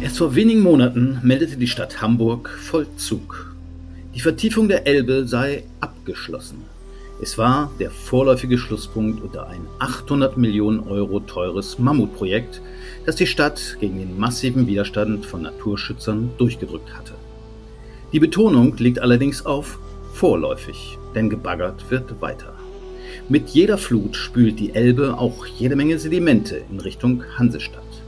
Erst vor wenigen Monaten meldete die Stadt Hamburg Vollzug. Die Vertiefung der Elbe sei abgeschlossen. Es war der vorläufige Schlusspunkt unter ein 800 Millionen Euro teures Mammutprojekt, das die Stadt gegen den massiven Widerstand von Naturschützern durchgedrückt hatte. Die Betonung liegt allerdings auf vorläufig, denn gebaggert wird weiter. Mit jeder Flut spült die Elbe auch jede Menge Sedimente in Richtung Hansestadt.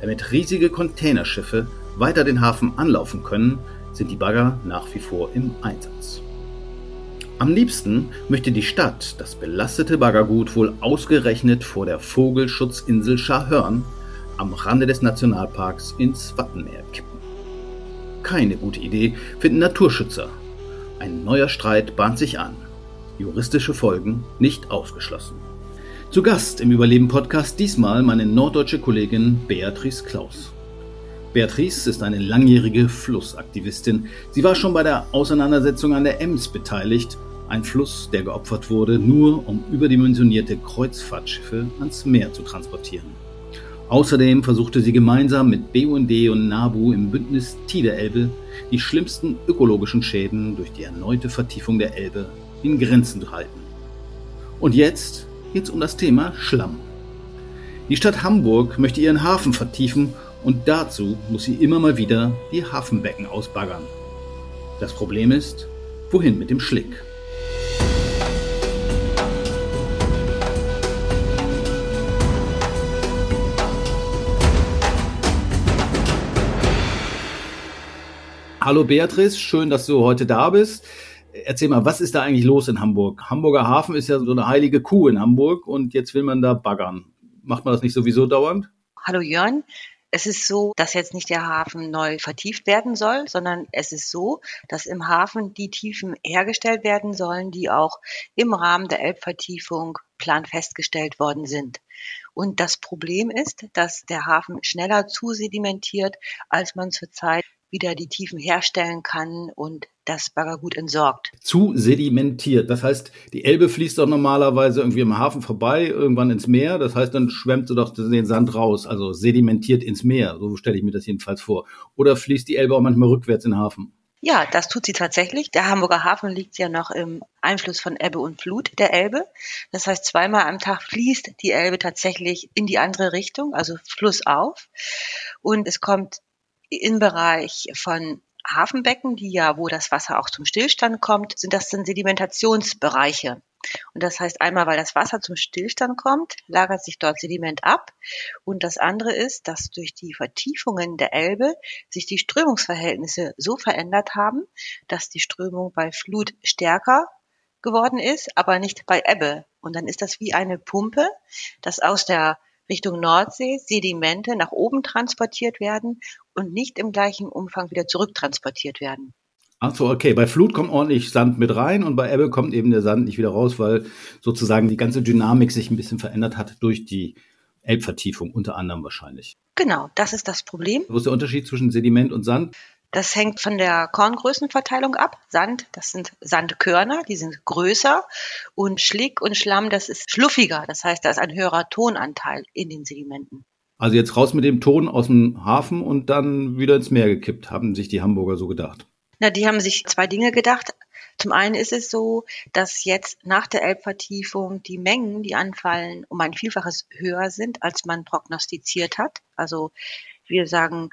Damit riesige Containerschiffe weiter den Hafen anlaufen können, sind die Bagger nach wie vor im Einsatz. Am liebsten möchte die Stadt das belastete Baggergut wohl ausgerechnet vor der Vogelschutzinsel Scharhörn am Rande des Nationalparks ins Wattenmeer kippen. Keine gute Idee finden Naturschützer. Ein neuer Streit bahnt sich an. Juristische Folgen nicht ausgeschlossen. Zu Gast im Überleben-Podcast diesmal meine norddeutsche Kollegin Beatrice Klaus. Beatrice ist eine langjährige Flussaktivistin. Sie war schon bei der Auseinandersetzung an der Ems beteiligt, ein Fluss, der geopfert wurde, nur um überdimensionierte Kreuzfahrtschiffe ans Meer zu transportieren. Außerdem versuchte sie gemeinsam mit BUND und NABU im Bündnis Tiderelbe die schlimmsten ökologischen Schäden durch die erneute Vertiefung der Elbe in Grenzen zu halten. Und jetzt geht es um das Thema Schlamm. Die Stadt Hamburg möchte ihren Hafen vertiefen und dazu muss sie immer mal wieder die Hafenbecken ausbaggern. Das Problem ist, wohin mit dem Schlick? Hallo Beatrice, schön, dass du heute da bist erzähl mal, was ist da eigentlich los in Hamburg? Hamburger Hafen ist ja so eine heilige Kuh in Hamburg und jetzt will man da baggern. Macht man das nicht sowieso dauernd? Hallo Jörn. Es ist so, dass jetzt nicht der Hafen neu vertieft werden soll, sondern es ist so, dass im Hafen die Tiefen hergestellt werden sollen, die auch im Rahmen der Elbvertiefung plan festgestellt worden sind. Und das Problem ist, dass der Hafen schneller zusedimentiert, als man zurzeit wieder die Tiefen herstellen kann und das Baggergut entsorgt. Zu sedimentiert. Das heißt, die Elbe fließt doch normalerweise irgendwie im Hafen vorbei, irgendwann ins Meer. Das heißt, dann schwemmt sie doch den Sand raus, also sedimentiert ins Meer. So stelle ich mir das jedenfalls vor. Oder fließt die Elbe auch manchmal rückwärts in den Hafen? Ja, das tut sie tatsächlich. Der Hamburger Hafen liegt ja noch im Einfluss von Ebbe und Flut der Elbe. Das heißt, zweimal am Tag fließt die Elbe tatsächlich in die andere Richtung, also flussauf. Und es kommt im Bereich von Hafenbecken, die ja, wo das Wasser auch zum Stillstand kommt, sind das dann Sedimentationsbereiche. Und das heißt einmal, weil das Wasser zum Stillstand kommt, lagert sich dort Sediment ab. Und das andere ist, dass durch die Vertiefungen der Elbe sich die Strömungsverhältnisse so verändert haben, dass die Strömung bei Flut stärker geworden ist, aber nicht bei Ebbe. Und dann ist das wie eine Pumpe, das aus der Richtung Nordsee Sedimente nach oben transportiert werden und nicht im gleichen Umfang wieder zurücktransportiert werden. Ach so, okay. Bei Flut kommt ordentlich Sand mit rein und bei Ebbe kommt eben der Sand nicht wieder raus, weil sozusagen die ganze Dynamik sich ein bisschen verändert hat durch die Elbvertiefung, unter anderem wahrscheinlich. Genau, das ist das Problem. Wo ist der Unterschied zwischen Sediment und Sand? Das hängt von der Korngrößenverteilung ab. Sand, das sind Sandkörner, die sind größer. Und Schlick und Schlamm, das ist schluffiger. Das heißt, da ist ein höherer Tonanteil in den Sedimenten. Also jetzt raus mit dem Ton aus dem Hafen und dann wieder ins Meer gekippt, haben sich die Hamburger so gedacht. Na, die haben sich zwei Dinge gedacht. Zum einen ist es so, dass jetzt nach der Elbvertiefung die Mengen, die anfallen, um ein Vielfaches höher sind, als man prognostiziert hat. Also wir sagen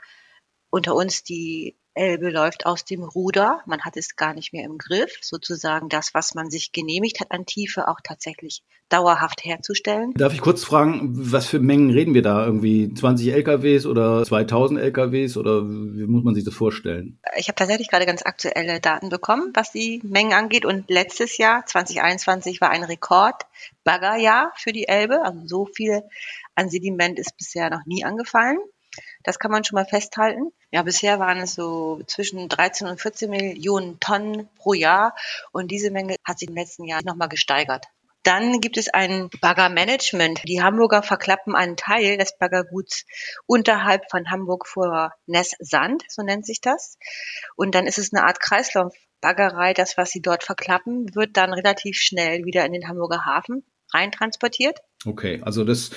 unter uns, die Elbe läuft aus dem Ruder. Man hat es gar nicht mehr im Griff, sozusagen das, was man sich genehmigt hat an Tiefe, auch tatsächlich dauerhaft herzustellen. Darf ich kurz fragen, was für Mengen reden wir da? Irgendwie 20 LKWs oder 2000 LKWs oder wie muss man sich das vorstellen? Ich habe tatsächlich gerade ganz aktuelle Daten bekommen, was die Mengen angeht. Und letztes Jahr, 2021, war ein Rekord-Baggerjahr für die Elbe. Also so viel an Sediment ist bisher noch nie angefallen. Das kann man schon mal festhalten. Ja, bisher waren es so zwischen 13 und 14 Millionen Tonnen pro Jahr und diese Menge hat sich im letzten Jahr nochmal gesteigert. Dann gibt es ein Baggermanagement. Die Hamburger verklappen einen Teil des Baggerguts unterhalb von Hamburg vor Ness-Sand, so nennt sich das. Und dann ist es eine Art Kreislaufbaggerei. Das, was sie dort verklappen, wird dann relativ schnell wieder in den Hamburger Hafen reintransportiert. Okay, also das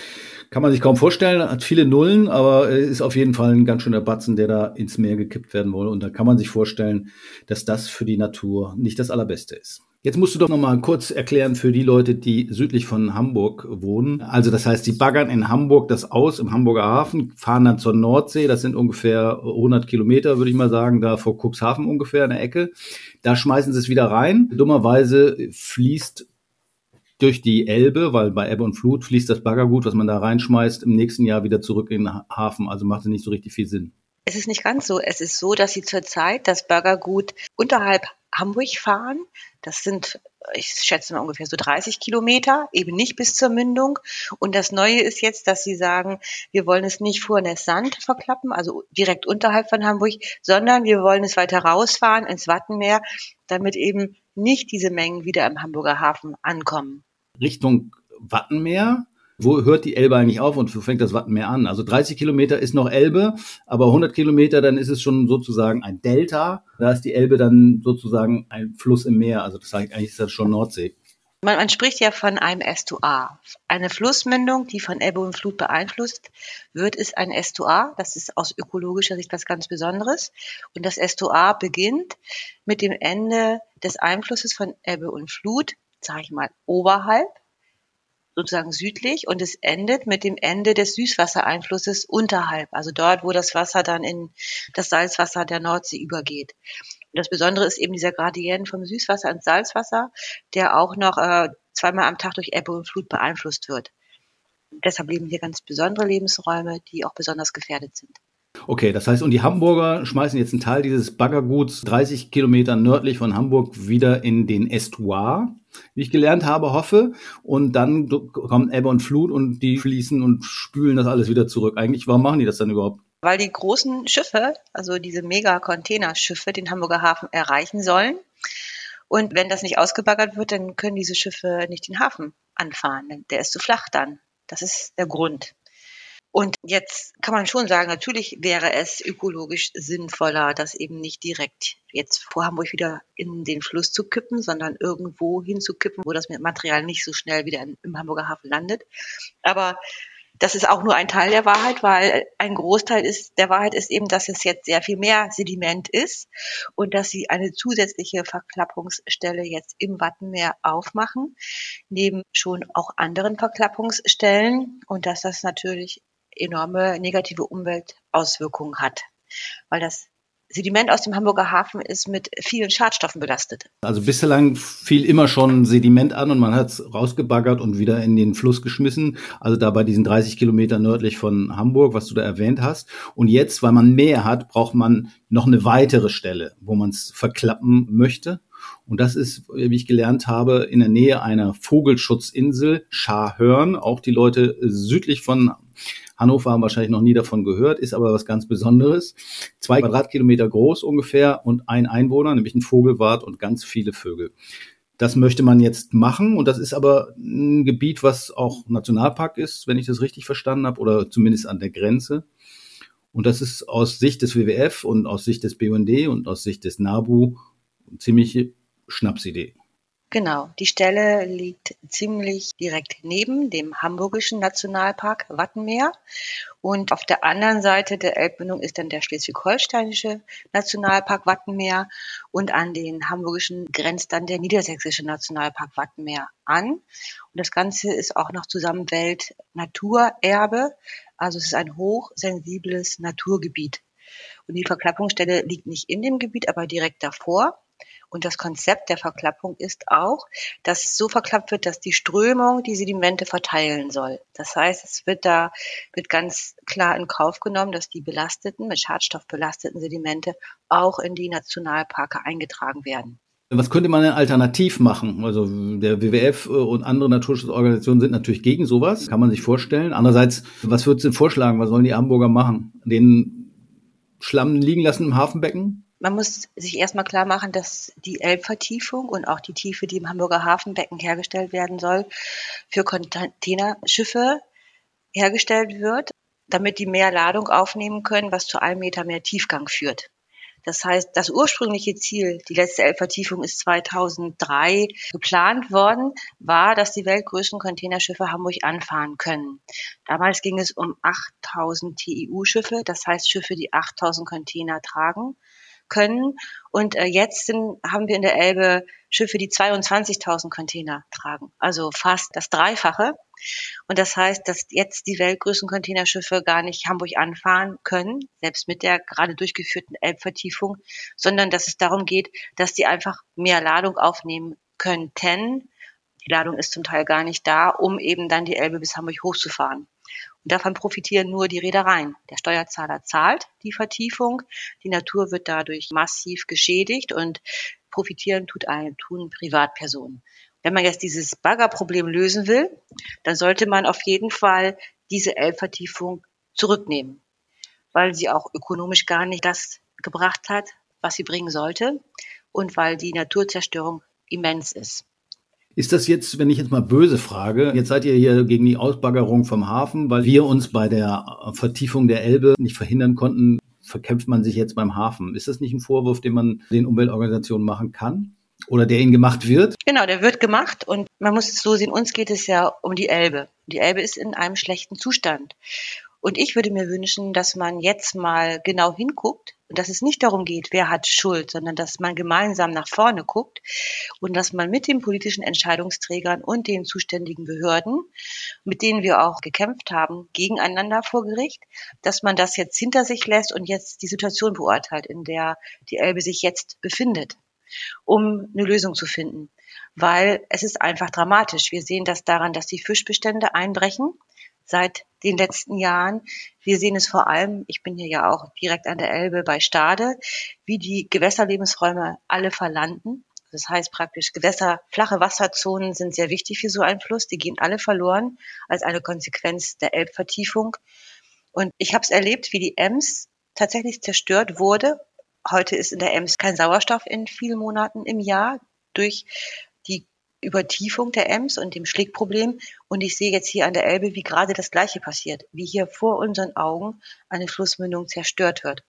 kann man sich kaum vorstellen, hat viele Nullen, aber ist auf jeden Fall ein ganz schöner Batzen, der da ins Meer gekippt werden soll. Und da kann man sich vorstellen, dass das für die Natur nicht das Allerbeste ist. Jetzt musst du doch noch mal kurz erklären für die Leute, die südlich von Hamburg wohnen. Also das heißt, die baggern in Hamburg das aus im Hamburger Hafen, fahren dann zur Nordsee. Das sind ungefähr 100 Kilometer, würde ich mal sagen, da vor Cuxhaven ungefähr in der Ecke. Da schmeißen sie es wieder rein. Dummerweise fließt durch die Elbe, weil bei Ebbe und Flut fließt das Baggergut, was man da reinschmeißt, im nächsten Jahr wieder zurück in den Hafen. Also macht es nicht so richtig viel Sinn. Es ist nicht ganz so. Es ist so, dass sie zurzeit das Baggergut unterhalb Hamburg fahren. Das sind, ich schätze mal ungefähr so 30 Kilometer, eben nicht bis zur Mündung. Und das Neue ist jetzt, dass sie sagen, wir wollen es nicht vor Sand verklappen, also direkt unterhalb von Hamburg, sondern wir wollen es weiter rausfahren ins Wattenmeer, damit eben nicht diese Mengen wieder im Hamburger Hafen ankommen. Richtung Wattenmeer wo hört die Elbe eigentlich auf und wo fängt das Wattenmeer an? Also 30 Kilometer ist noch Elbe, aber 100 Kilometer, dann ist es schon sozusagen ein Delta. Da ist die Elbe dann sozusagen ein Fluss im Meer. Also das heißt, eigentlich ist das schon Nordsee. Man, man spricht ja von einem Estuar. Eine Flussmündung, die von Ebbe und Flut beeinflusst wird, ist ein Estuar. Das ist aus ökologischer Sicht was ganz Besonderes. Und das Estuar beginnt mit dem Ende des Einflusses von Ebbe und Flut, sage ich mal, oberhalb sozusagen südlich und es endet mit dem Ende des Süßwassereinflusses unterhalb, also dort, wo das Wasser dann in das Salzwasser der Nordsee übergeht. Und das Besondere ist eben dieser Gradient vom Süßwasser ins Salzwasser, der auch noch äh, zweimal am Tag durch Ebbe und Flut beeinflusst wird. Deshalb leben hier ganz besondere Lebensräume, die auch besonders gefährdet sind. Okay, das heißt, und die Hamburger schmeißen jetzt einen Teil dieses Baggerguts 30 Kilometer nördlich von Hamburg wieder in den Estuar, wie ich gelernt habe, hoffe. Und dann kommen Ebbe und Flut und die fließen und spülen das alles wieder zurück. Eigentlich, warum machen die das dann überhaupt? Weil die großen Schiffe, also diese Mega-Containerschiffe, den Hamburger Hafen erreichen sollen. Und wenn das nicht ausgebaggert wird, dann können diese Schiffe nicht den Hafen anfahren. Der ist zu flach dann. Das ist der Grund. Und jetzt kann man schon sagen, natürlich wäre es ökologisch sinnvoller, das eben nicht direkt jetzt vor Hamburg wieder in den Fluss zu kippen, sondern irgendwo hinzukippen, wo das Material nicht so schnell wieder im Hamburger Hafen landet. Aber das ist auch nur ein Teil der Wahrheit, weil ein Großteil ist, der Wahrheit ist eben, dass es jetzt sehr viel mehr Sediment ist und dass sie eine zusätzliche Verklappungsstelle jetzt im Wattenmeer aufmachen, neben schon auch anderen Verklappungsstellen und dass das natürlich enorme negative Umweltauswirkungen hat, weil das Sediment aus dem Hamburger Hafen ist mit vielen Schadstoffen belastet. Also bislang fiel immer schon Sediment an und man hat es rausgebaggert und wieder in den Fluss geschmissen. Also da bei diesen 30 Kilometer nördlich von Hamburg, was du da erwähnt hast. Und jetzt, weil man mehr hat, braucht man noch eine weitere Stelle, wo man es verklappen möchte. Und das ist, wie ich gelernt habe, in der Nähe einer Vogelschutzinsel, Scharhörn. Auch die Leute südlich von Hannover haben wahrscheinlich noch nie davon gehört, ist aber was ganz Besonderes. Zwei Quadratkilometer groß ungefähr und ein Einwohner, nämlich ein Vogelwart und ganz viele Vögel. Das möchte man jetzt machen und das ist aber ein Gebiet, was auch Nationalpark ist, wenn ich das richtig verstanden habe, oder zumindest an der Grenze. Und das ist aus Sicht des WWF und aus Sicht des BUND und aus Sicht des NABU ziemliche Schnapsidee. Genau, die Stelle liegt ziemlich direkt neben dem Hamburgischen Nationalpark Wattenmeer. Und auf der anderen Seite der Elbmündung ist dann der Schleswig-Holsteinische Nationalpark Wattenmeer und an den Hamburgischen grenzt dann der Niedersächsische Nationalpark Wattenmeer an. Und das Ganze ist auch noch zusammen Weltnaturerbe. Also es ist ein hochsensibles Naturgebiet. Und die Verklappungsstelle liegt nicht in dem Gebiet, aber direkt davor. Und das Konzept der Verklappung ist auch, dass es so verklappt wird, dass die Strömung die Sedimente verteilen soll. Das heißt, es wird da, wird ganz klar in Kauf genommen, dass die belasteten, mit Schadstoff belasteten Sedimente auch in die Nationalparke eingetragen werden. Was könnte man denn alternativ machen? Also der WWF und andere Naturschutzorganisationen sind natürlich gegen sowas, kann man sich vorstellen. Andererseits, was würdest du vorschlagen? Was sollen die Hamburger machen? Den Schlamm liegen lassen im Hafenbecken? Man muss sich erstmal klar machen, dass die Elbvertiefung und auch die Tiefe, die im Hamburger Hafenbecken hergestellt werden soll, für Containerschiffe hergestellt wird, damit die mehr Ladung aufnehmen können, was zu einem Meter mehr Tiefgang führt. Das heißt, das ursprüngliche Ziel, die letzte Elbvertiefung ist 2003 geplant worden, war, dass die weltgrößten Containerschiffe Hamburg anfahren können. Damals ging es um 8000 TIU-Schiffe, das heißt Schiffe, die 8000 Container tragen können. Und äh, jetzt sind, haben wir in der Elbe Schiffe, die 22.000 Container tragen, also fast das Dreifache. Und das heißt, dass jetzt die weltgrößten Containerschiffe gar nicht Hamburg anfahren können, selbst mit der gerade durchgeführten Elbvertiefung, sondern dass es darum geht, dass die einfach mehr Ladung aufnehmen könnten. Die Ladung ist zum Teil gar nicht da, um eben dann die Elbe bis Hamburg hochzufahren. Davon profitieren nur die Reedereien. Der Steuerzahler zahlt die Vertiefung, die Natur wird dadurch massiv geschädigt und profitieren tut ein, tun Privatpersonen. Wenn man jetzt dieses Baggerproblem lösen will, dann sollte man auf jeden Fall diese Elbvertiefung zurücknehmen, weil sie auch ökonomisch gar nicht das gebracht hat, was sie bringen sollte und weil die Naturzerstörung immens ist. Ist das jetzt, wenn ich jetzt mal böse frage, jetzt seid ihr hier gegen die Ausbaggerung vom Hafen, weil wir uns bei der Vertiefung der Elbe nicht verhindern konnten, verkämpft man sich jetzt beim Hafen. Ist das nicht ein Vorwurf, den man den Umweltorganisationen machen kann? Oder der ihnen gemacht wird? Genau, der wird gemacht und man muss es so sehen, uns geht es ja um die Elbe. Die Elbe ist in einem schlechten Zustand. Und ich würde mir wünschen, dass man jetzt mal genau hinguckt und dass es nicht darum geht, wer hat Schuld, sondern dass man gemeinsam nach vorne guckt und dass man mit den politischen Entscheidungsträgern und den zuständigen Behörden, mit denen wir auch gekämpft haben, gegeneinander vor Gericht, dass man das jetzt hinter sich lässt und jetzt die Situation beurteilt, in der die Elbe sich jetzt befindet, um eine Lösung zu finden. Weil es ist einfach dramatisch. Wir sehen das daran, dass die Fischbestände einbrechen seit den letzten Jahren. Wir sehen es vor allem, ich bin hier ja auch direkt an der Elbe bei Stade, wie die Gewässerlebensräume alle verlanden. Das heißt praktisch, Gewässer, flache Wasserzonen sind sehr wichtig für so einen Fluss. Die gehen alle verloren als eine Konsequenz der Elbvertiefung. Und ich habe es erlebt, wie die Ems tatsächlich zerstört wurde. Heute ist in der Ems kein Sauerstoff in vielen Monaten im Jahr durch Übertiefung der Ems und dem Schlickproblem. Und ich sehe jetzt hier an der Elbe, wie gerade das Gleiche passiert, wie hier vor unseren Augen eine Flussmündung zerstört wird.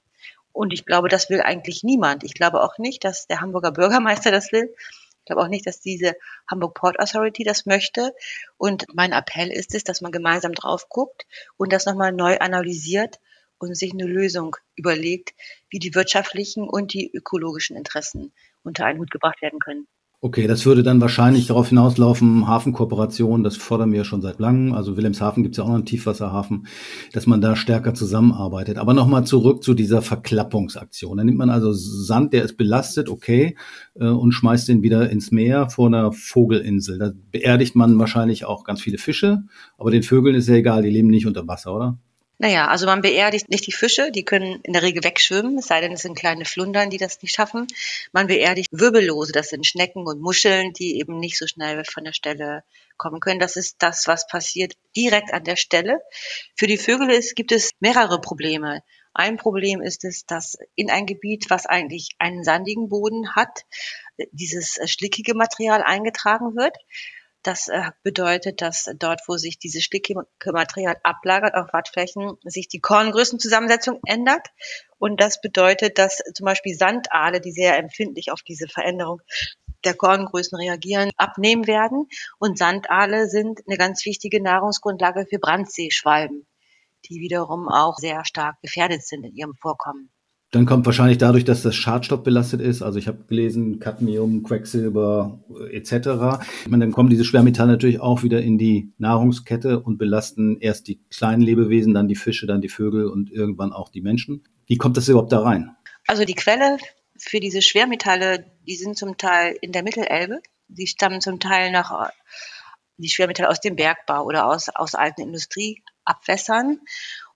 Und ich glaube, das will eigentlich niemand. Ich glaube auch nicht, dass der Hamburger Bürgermeister das will. Ich glaube auch nicht, dass diese Hamburg Port Authority das möchte. Und mein Appell ist es, dass man gemeinsam drauf guckt und das nochmal neu analysiert und sich eine Lösung überlegt, wie die wirtschaftlichen und die ökologischen Interessen unter einen Hut gebracht werden können. Okay, das würde dann wahrscheinlich darauf hinauslaufen, Hafenkooperation, das fordern wir schon seit langem. Also Wilhelmshaven gibt es ja auch noch einen Tiefwasserhafen, dass man da stärker zusammenarbeitet. Aber nochmal zurück zu dieser Verklappungsaktion. Da nimmt man also Sand, der ist belastet, okay, äh, und schmeißt den wieder ins Meer vor einer Vogelinsel. Da beerdigt man wahrscheinlich auch ganz viele Fische, aber den Vögeln ist ja egal, die leben nicht unter Wasser, oder? Naja, also man beerdigt nicht die Fische, die können in der Regel wegschwimmen, es sei denn, es sind kleine Flundern, die das nicht schaffen. Man beerdigt Wirbellose, das sind Schnecken und Muscheln, die eben nicht so schnell von der Stelle kommen können. Das ist das, was passiert direkt an der Stelle. Für die Vögel ist, gibt es mehrere Probleme. Ein Problem ist es, dass in ein Gebiet, was eigentlich einen sandigen Boden hat, dieses schlickige Material eingetragen wird. Das äh, bedeutet, dass dort, wo sich dieses Stickymaterial ablagert auf Wattflächen, sich die Korngrößenzusammensetzung ändert. Und das bedeutet, dass zum Beispiel Sandaale, die sehr empfindlich auf diese Veränderung der Korngrößen reagieren, abnehmen werden. Und Sandaale sind eine ganz wichtige Nahrungsgrundlage für Brandseeschwalben, die wiederum auch sehr stark gefährdet sind in ihrem Vorkommen. Dann kommt wahrscheinlich dadurch, dass das Schadstoff belastet ist. Also ich habe gelesen, Cadmium, Quecksilber etc. Ich meine, dann kommen diese Schwermetalle natürlich auch wieder in die Nahrungskette und belasten erst die kleinen Lebewesen, dann die Fische, dann die Vögel und irgendwann auch die Menschen. Wie kommt das überhaupt da rein? Also die Quelle für diese Schwermetalle, die sind zum Teil in der Mittelelbe. Die stammen zum Teil nach die Schwermetalle aus dem Bergbau oder aus, aus alten Industrieabwässern.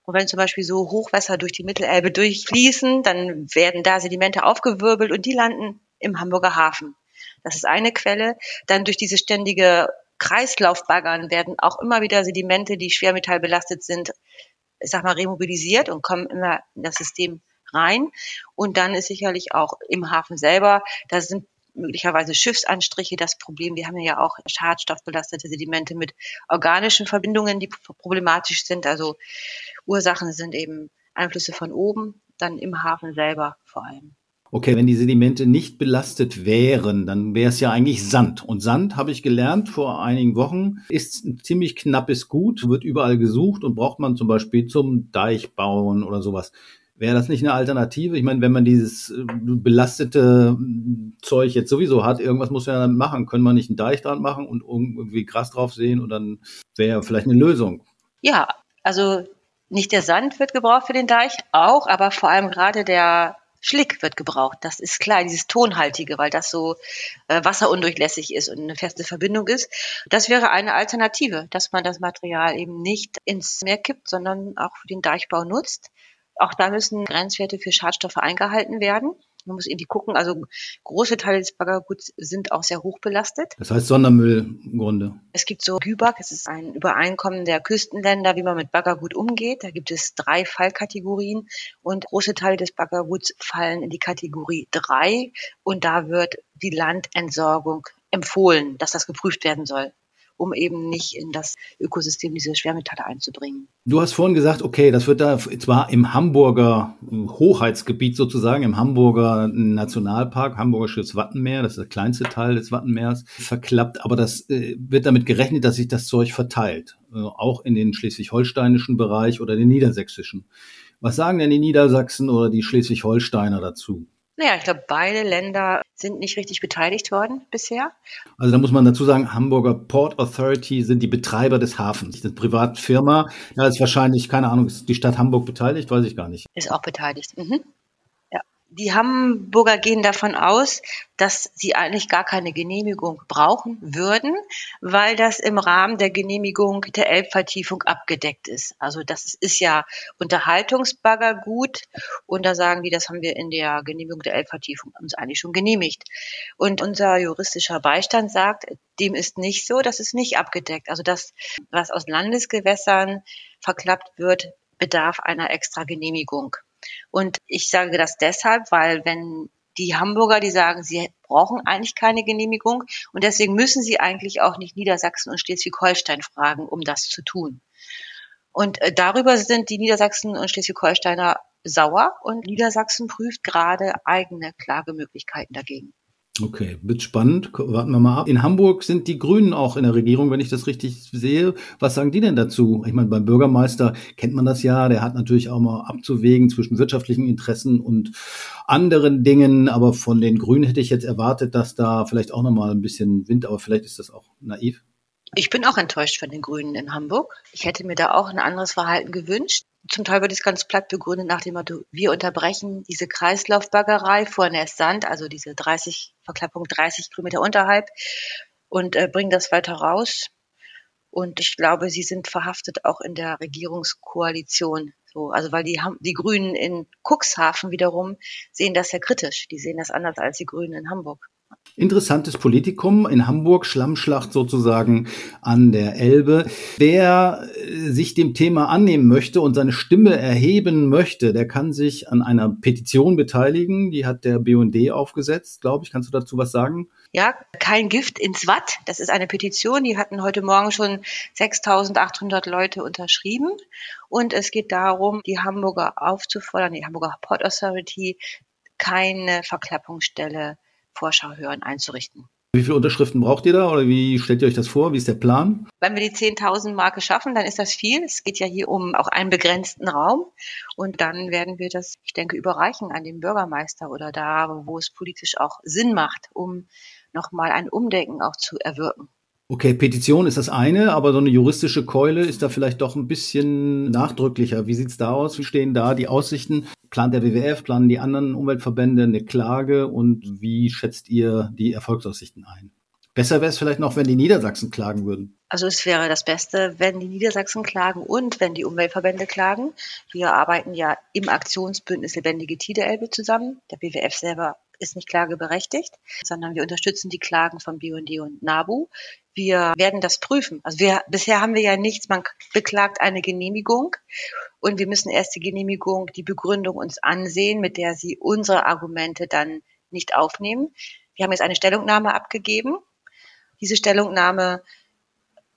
Und wenn zum Beispiel so Hochwässer durch die Mittelelbe durchfließen, dann werden da Sedimente aufgewirbelt und die landen im Hamburger Hafen. Das ist eine Quelle. Dann durch diese ständige Kreislaufbaggern werden auch immer wieder Sedimente, die schwermetallbelastet sind, ich sag mal, remobilisiert und kommen immer in das System rein. Und dann ist sicherlich auch im Hafen selber, da sind möglicherweise Schiffsanstriche das Problem. Wir haben ja auch schadstoffbelastete Sedimente mit organischen Verbindungen, die problematisch sind. Also Ursachen sind eben Einflüsse von oben, dann im Hafen selber vor allem. Okay, wenn die Sedimente nicht belastet wären, dann wäre es ja eigentlich Sand. Und Sand, habe ich gelernt vor einigen Wochen, ist ein ziemlich knappes Gut, wird überall gesucht und braucht man zum Beispiel zum Deichbauen oder sowas. Wäre das nicht eine Alternative? Ich meine, wenn man dieses äh, belastete hm, Zeug jetzt sowieso hat, irgendwas muss man ja dann machen. Können wir nicht einen Deich dran machen und irgendwie Gras drauf sehen und dann wäre vielleicht eine Lösung. Ja, also nicht der Sand wird gebraucht für den Deich, auch, aber vor allem gerade der Schlick wird gebraucht. Das ist klar, dieses Tonhaltige, weil das so äh, wasserundurchlässig ist und eine feste Verbindung ist. Das wäre eine Alternative, dass man das Material eben nicht ins Meer kippt, sondern auch für den Deichbau nutzt. Auch da müssen Grenzwerte für Schadstoffe eingehalten werden. Man muss irgendwie gucken, also große Teile des Baggerguts sind auch sehr hoch belastet. Das heißt Sondermüll im Grunde. Es gibt so GÜBAG, es ist ein Übereinkommen der Küstenländer, wie man mit Baggergut umgeht. Da gibt es drei Fallkategorien und große Teile des Baggerguts fallen in die Kategorie drei und da wird die Landentsorgung empfohlen, dass das geprüft werden soll um eben nicht in das Ökosystem diese Schwermetalle einzubringen. Du hast vorhin gesagt, okay, das wird da zwar im Hamburger Hoheitsgebiet sozusagen, im Hamburger Nationalpark, Hamburgisches Wattenmeer, das ist der kleinste Teil des Wattenmeers, verklappt, aber das äh, wird damit gerechnet, dass sich das Zeug verteilt, äh, auch in den schleswig-holsteinischen Bereich oder den niedersächsischen. Was sagen denn die Niedersachsen oder die Schleswig-Holsteiner dazu? Naja, ich glaube, beide Länder sind nicht richtig beteiligt worden bisher. Also da muss man dazu sagen, Hamburger Port Authority sind die Betreiber des Hafens. Das ist eine Privatfirma. Da ist wahrscheinlich, keine Ahnung, ist die Stadt Hamburg beteiligt? Weiß ich gar nicht. Ist auch beteiligt. Mhm. Die Hamburger gehen davon aus, dass sie eigentlich gar keine Genehmigung brauchen würden, weil das im Rahmen der Genehmigung der Elbvertiefung abgedeckt ist. Also das ist ja Unterhaltungsbaggergut und da sagen die, das haben wir in der Genehmigung der Elbvertiefung uns eigentlich schon genehmigt. Und unser juristischer Beistand sagt, dem ist nicht so, das ist nicht abgedeckt. Also das, was aus Landesgewässern verklappt wird, bedarf einer extra Genehmigung. Und ich sage das deshalb, weil wenn die Hamburger, die sagen, sie brauchen eigentlich keine Genehmigung und deswegen müssen sie eigentlich auch nicht Niedersachsen und Schleswig-Holstein fragen, um das zu tun. Und äh, darüber sind die Niedersachsen und Schleswig-Holsteiner sauer und Niedersachsen prüft gerade eigene Klagemöglichkeiten dagegen. Okay, wird spannend. Warten wir mal ab. In Hamburg sind die Grünen auch in der Regierung, wenn ich das richtig sehe. Was sagen die denn dazu? Ich meine, beim Bürgermeister kennt man das ja. Der hat natürlich auch mal abzuwägen zwischen wirtschaftlichen Interessen und anderen Dingen. Aber von den Grünen hätte ich jetzt erwartet, dass da vielleicht auch noch mal ein bisschen Wind, aber vielleicht ist das auch naiv. Ich bin auch enttäuscht von den Grünen in Hamburg. Ich hätte mir da auch ein anderes Verhalten gewünscht. Zum Teil wird es ganz platt begründet nach dem Motto, wir unterbrechen diese Kreislaufbaggerei vor Sand, also diese 30, Verklappung 30 Kilometer unterhalb und äh, bringen das weiter raus. Und ich glaube, sie sind verhaftet auch in der Regierungskoalition. So, also weil die, die Grünen in Cuxhaven wiederum sehen das sehr kritisch. Die sehen das anders als die Grünen in Hamburg. Interessantes Politikum in Hamburg, Schlammschlacht sozusagen an der Elbe. Wer äh, sich dem Thema annehmen möchte und seine Stimme erheben möchte, der kann sich an einer Petition beteiligen. Die hat der BND aufgesetzt, glaube ich. Kannst du dazu was sagen? Ja, kein Gift ins Watt. Das ist eine Petition. Die hatten heute Morgen schon 6.800 Leute unterschrieben. Und es geht darum, die Hamburger aufzufordern, die Hamburger Port Authority, keine Verklappungsstelle Vorschau hören einzurichten. Wie viele Unterschriften braucht ihr da oder wie stellt ihr euch das vor? Wie ist der Plan? Wenn wir die 10.000 Marke schaffen, dann ist das viel. Es geht ja hier um auch einen begrenzten Raum und dann werden wir das, ich denke, überreichen an den Bürgermeister oder da, wo es politisch auch Sinn macht, um nochmal ein Umdenken auch zu erwirken. Okay, Petition ist das eine, aber so eine juristische Keule ist da vielleicht doch ein bisschen nachdrücklicher. Wie sieht's da aus? Wie stehen da die Aussichten? Plant der WWF, planen die anderen Umweltverbände eine Klage und wie schätzt ihr die Erfolgsaussichten ein? Besser wäre es vielleicht noch, wenn die Niedersachsen klagen würden. Also es wäre das Beste, wenn die Niedersachsen klagen und wenn die Umweltverbände klagen. Wir arbeiten ja im Aktionsbündnis Lebendige Tideelbe zusammen. Der WWF selber ist nicht klageberechtigt, sondern wir unterstützen die Klagen von BUND und NABU. Wir werden das prüfen. Also wir, bisher haben wir ja nichts. Man beklagt eine Genehmigung und wir müssen erst die Genehmigung, die Begründung uns ansehen, mit der sie unsere Argumente dann nicht aufnehmen. Wir haben jetzt eine Stellungnahme abgegeben. Diese Stellungnahme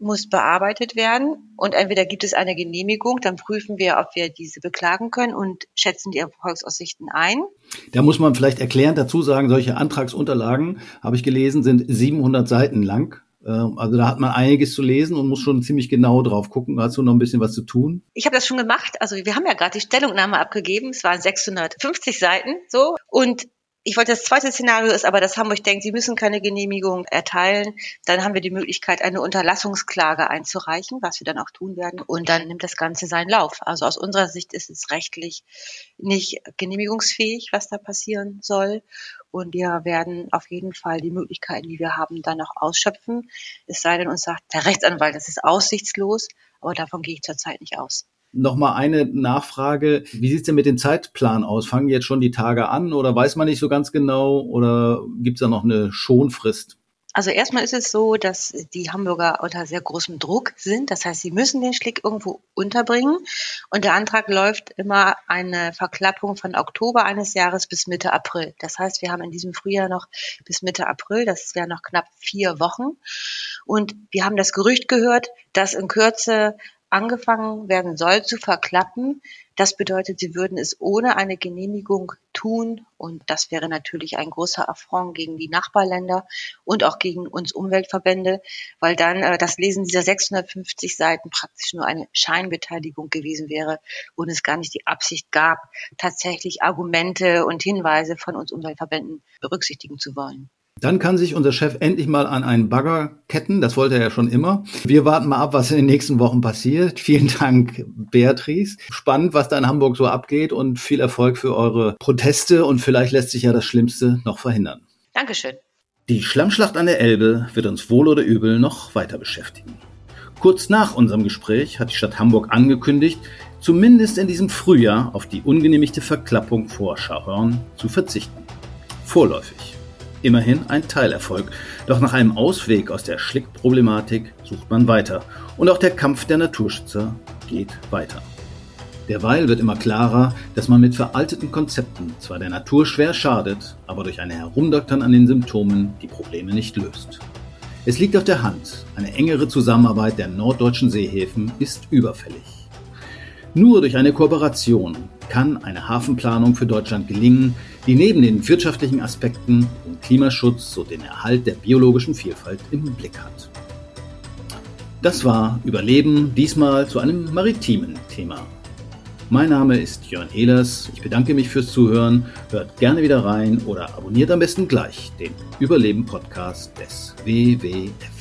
muss bearbeitet werden und entweder gibt es eine Genehmigung, dann prüfen wir, ob wir diese beklagen können und schätzen die Erfolgsaussichten ein. Da muss man vielleicht erklärend dazu sagen, solche Antragsunterlagen, habe ich gelesen, sind 700 Seiten lang. Ähm, also da hat man einiges zu lesen und muss schon ziemlich genau drauf gucken. Hast du noch ein bisschen was zu tun? Ich habe das schon gemacht. Also wir haben ja gerade die Stellungnahme abgegeben. Es waren 650 Seiten so und ich wollte das zweite Szenario ist aber, dass Hamburg denkt, sie müssen keine Genehmigung erteilen. Dann haben wir die Möglichkeit, eine Unterlassungsklage einzureichen, was wir dann auch tun werden. Und dann nimmt das Ganze seinen Lauf. Also aus unserer Sicht ist es rechtlich nicht genehmigungsfähig, was da passieren soll. Und wir werden auf jeden Fall die Möglichkeiten, die wir haben, dann noch ausschöpfen. Es sei denn, uns sagt der Rechtsanwalt, das ist aussichtslos. Aber davon gehe ich zurzeit nicht aus. Nochmal eine Nachfrage. Wie sieht es denn mit dem Zeitplan aus? Fangen jetzt schon die Tage an oder weiß man nicht so ganz genau oder gibt es da noch eine Schonfrist? Also erstmal ist es so, dass die Hamburger unter sehr großem Druck sind. Das heißt, sie müssen den Schlick irgendwo unterbringen. Und der Antrag läuft immer eine Verklappung von Oktober eines Jahres bis Mitte April. Das heißt, wir haben in diesem Frühjahr noch bis Mitte April, das wäre noch knapp vier Wochen. Und wir haben das Gerücht gehört, dass in Kürze angefangen werden soll zu verklappen. Das bedeutet, sie würden es ohne eine Genehmigung tun. Und das wäre natürlich ein großer Affront gegen die Nachbarländer und auch gegen uns Umweltverbände, weil dann äh, das Lesen dieser 650 Seiten praktisch nur eine Scheinbeteiligung gewesen wäre und es gar nicht die Absicht gab, tatsächlich Argumente und Hinweise von uns Umweltverbänden berücksichtigen zu wollen. Dann kann sich unser Chef endlich mal an einen Bagger ketten. Das wollte er ja schon immer. Wir warten mal ab, was in den nächsten Wochen passiert. Vielen Dank, Beatrice. Spannend, was da in Hamburg so abgeht und viel Erfolg für eure Proteste und vielleicht lässt sich ja das Schlimmste noch verhindern. Dankeschön. Die Schlammschlacht an der Elbe wird uns wohl oder übel noch weiter beschäftigen. Kurz nach unserem Gespräch hat die Stadt Hamburg angekündigt, zumindest in diesem Frühjahr auf die ungenehmigte Verklappung vor Schahörn zu verzichten. Vorläufig. Immerhin ein Teilerfolg. Doch nach einem Ausweg aus der Schlickproblematik sucht man weiter. Und auch der Kampf der Naturschützer geht weiter. Derweil wird immer klarer, dass man mit veralteten Konzepten zwar der Natur schwer schadet, aber durch ein Herumdoktern an den Symptomen die Probleme nicht löst. Es liegt auf der Hand, eine engere Zusammenarbeit der norddeutschen Seehäfen ist überfällig. Nur durch eine Kooperation kann eine Hafenplanung für Deutschland gelingen, die neben den wirtschaftlichen Aspekten den Klimaschutz und den Erhalt der biologischen Vielfalt im Blick hat. Das war Überleben, diesmal zu einem maritimen Thema. Mein Name ist Jörn Ehlers. Ich bedanke mich fürs Zuhören. Hört gerne wieder rein oder abonniert am besten gleich den Überleben-Podcast des WWF.